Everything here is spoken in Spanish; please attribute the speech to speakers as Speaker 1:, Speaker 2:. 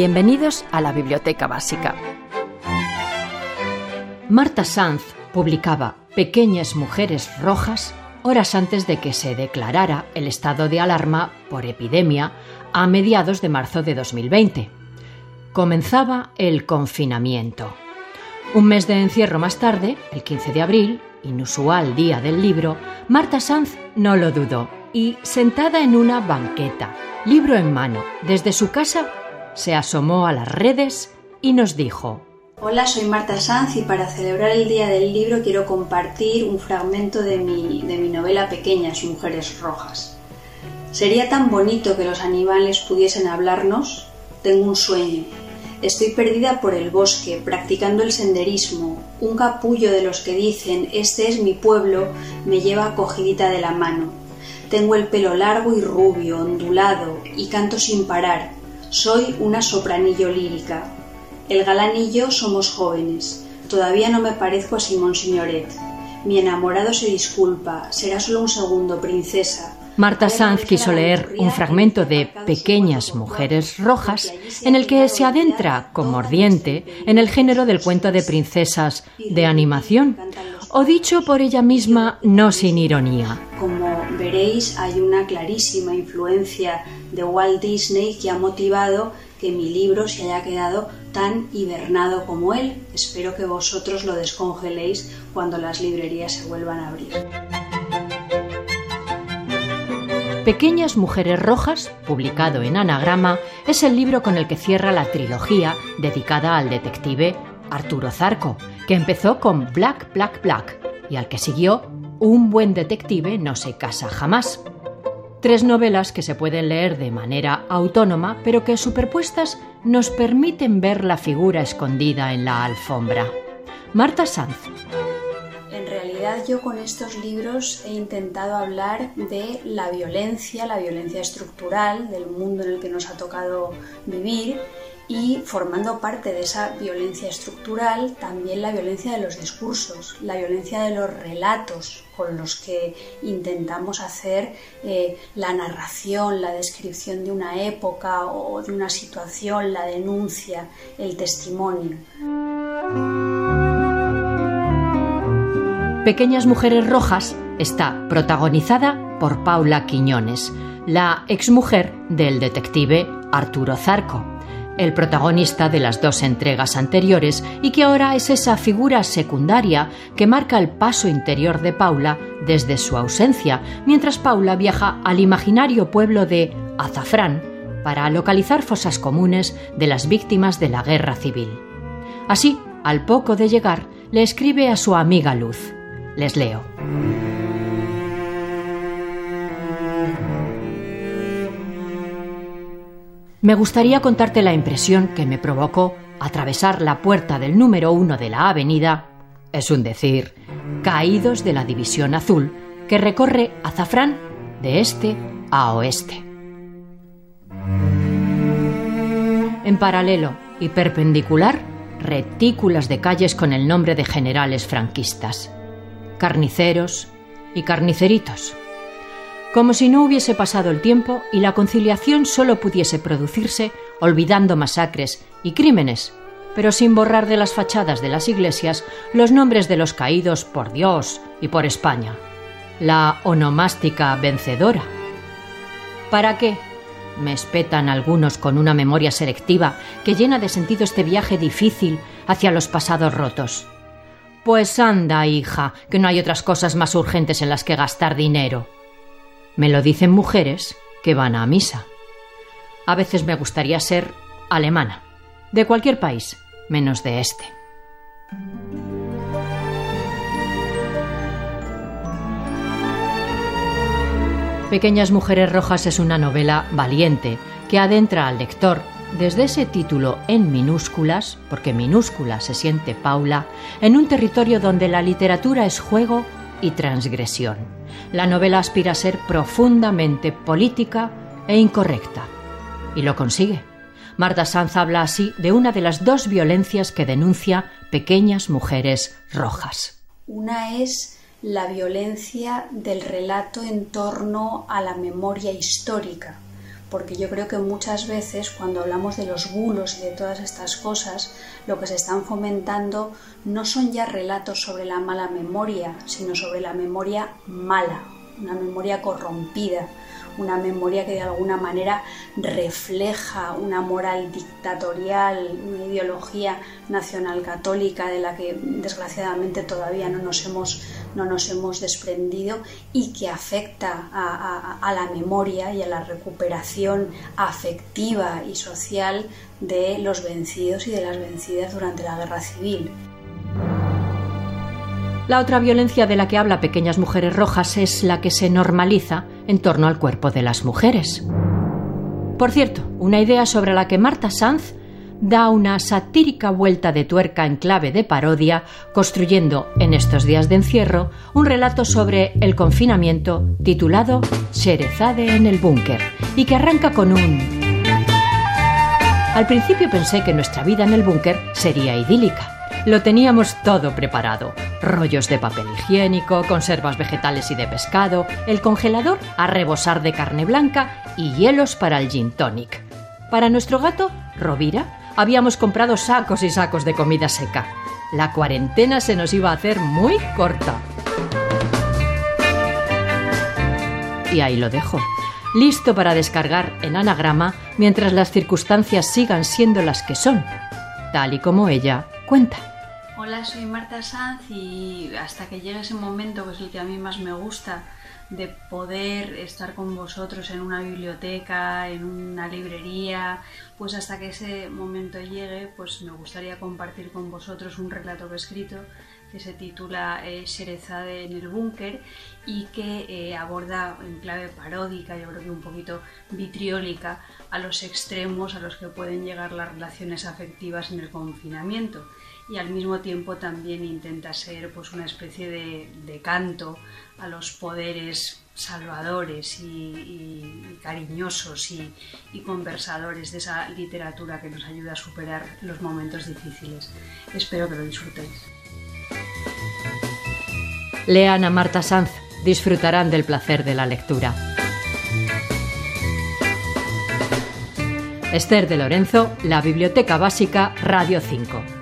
Speaker 1: Bienvenidos a la Biblioteca Básica. Marta Sanz publicaba Pequeñas Mujeres Rojas horas antes de que se declarara el estado de alarma por epidemia a mediados de marzo de 2020. Comenzaba el confinamiento. Un mes de encierro más tarde, el 15 de abril, inusual día del libro, Marta Sanz no lo dudó y, sentada en una banqueta, libro en mano, desde su casa, se asomó a las redes y nos dijo
Speaker 2: Hola, soy Marta Sanz y para celebrar el Día del Libro quiero compartir un fragmento de mi, de mi novela Pequeñas Mujeres Rojas. ¿Sería tan bonito que los animales pudiesen hablarnos? Tengo un sueño. Estoy perdida por el bosque, practicando el senderismo. Un capullo de los que dicen este es mi pueblo me lleva cogidita de la mano. Tengo el pelo largo y rubio, ondulado, y canto sin parar. Soy una sopranillo lírica, el galán y yo somos jóvenes. Todavía no me parezco a Simón Signoret. Mi enamorado se disculpa. Será solo un segundo, princesa.
Speaker 1: Marta Sanz quiso leer un fragmento de Pequeñas Mujeres Rojas en el que se adentra como mordiente en el género del cuento de princesas de animación, o dicho por ella misma no sin ironía.
Speaker 2: Como veréis, hay una clarísima influencia de Walt Disney que ha motivado que mi libro se haya quedado tan hibernado como él. Espero que vosotros lo descongeléis cuando las librerías se vuelvan a abrir.
Speaker 1: Pequeñas Mujeres Rojas, publicado en Anagrama, es el libro con el que cierra la trilogía dedicada al detective Arturo Zarco, que empezó con Black, Black, Black y al que siguió Un buen detective no se casa jamás. Tres novelas que se pueden leer de manera autónoma, pero que superpuestas nos permiten ver la figura escondida en la alfombra. Marta Sanz.
Speaker 2: En realidad yo con estos libros he intentado hablar de la violencia, la violencia estructural del mundo en el que nos ha tocado vivir y formando parte de esa violencia estructural también la violencia de los discursos, la violencia de los relatos con los que intentamos hacer eh, la narración, la descripción de una época o de una situación, la denuncia, el testimonio.
Speaker 1: Pequeñas Mujeres Rojas está protagonizada por Paula Quiñones, la exmujer del detective Arturo Zarco el protagonista de las dos entregas anteriores y que ahora es esa figura secundaria que marca el paso interior de Paula desde su ausencia, mientras Paula viaja al imaginario pueblo de Azafrán para localizar fosas comunes de las víctimas de la guerra civil. Así, al poco de llegar, le escribe a su amiga Luz. Les leo. Me gustaría contarte la impresión que me provocó atravesar la puerta del número uno de la avenida, es un decir, caídos de la División Azul, que recorre Azafrán de este a oeste. En paralelo y perpendicular, retículas de calles con el nombre de generales franquistas, carniceros y carniceritos como si no hubiese pasado el tiempo y la conciliación solo pudiese producirse olvidando masacres y crímenes, pero sin borrar de las fachadas de las iglesias los nombres de los caídos por Dios y por España. La onomástica vencedora. ¿Para qué? Me espetan algunos con una memoria selectiva que llena de sentido este viaje difícil hacia los pasados rotos. Pues anda, hija, que no hay otras cosas más urgentes en las que gastar dinero. Me lo dicen mujeres que van a misa. A veces me gustaría ser alemana, de cualquier país, menos de este. Pequeñas Mujeres Rojas es una novela valiente que adentra al lector desde ese título en minúsculas, porque minúscula se siente Paula, en un territorio donde la literatura es juego y transgresión. La novela aspira a ser profundamente política e incorrecta. Y lo consigue. Marta Sanz habla así de una de las dos violencias que denuncia Pequeñas Mujeres Rojas.
Speaker 2: Una es la violencia del relato en torno a la memoria histórica, porque yo creo que muchas veces cuando hablamos de los bulos y de todas estas cosas, lo que se están fomentando no son ya relatos sobre la mala memoria, sino sobre la memoria mala, una memoria corrompida, una memoria que de alguna manera refleja una moral dictatorial, una ideología nacional católica de la que desgraciadamente todavía no nos hemos, no nos hemos desprendido y que afecta a, a la memoria y a la recuperación afectiva y social de los vencidos y de las vencidas durante la guerra civil.
Speaker 1: La otra violencia de la que habla Pequeñas Mujeres Rojas es la que se normaliza en torno al cuerpo de las mujeres. Por cierto, una idea sobre la que Marta Sanz da una satírica vuelta de tuerca en clave de parodia, construyendo en estos días de encierro un relato sobre el confinamiento titulado Sherezade en el búnker y que arranca con un... Al principio pensé que nuestra vida en el búnker sería idílica lo teníamos todo preparado. Rollos de papel higiénico, conservas vegetales y de pescado, el congelador a rebosar de carne blanca y hielos para el gin tonic. Para nuestro gato, Rovira, habíamos comprado sacos y sacos de comida seca. La cuarentena se nos iba a hacer muy corta. Y ahí lo dejo, listo para descargar en anagrama mientras las circunstancias sigan siendo las que son, tal y como ella cuenta.
Speaker 2: Hola, soy Marta Sanz y hasta que llegue ese momento, que es el que a mí más me gusta, de poder estar con vosotros en una biblioteca, en una librería, pues hasta que ese momento llegue, pues me gustaría compartir con vosotros un relato que he escrito que se titula eh, en el búnker y que eh, aborda en clave paródica, yo creo que un poquito vitriólica, a los extremos a los que pueden llegar las relaciones afectivas en el confinamiento y al mismo tiempo también intenta ser pues una especie de, canto a los poderes salvadores y, cariñosos y, y, conversadores de esa literatura que nos ayuda a superar los momentos difíciles. Espero que lo disfrutéis.
Speaker 1: Lean a Marta Sanz, disfrutarán del placer de la lectura. Esther de Lorenzo, La Biblioteca Básica, Radio 5.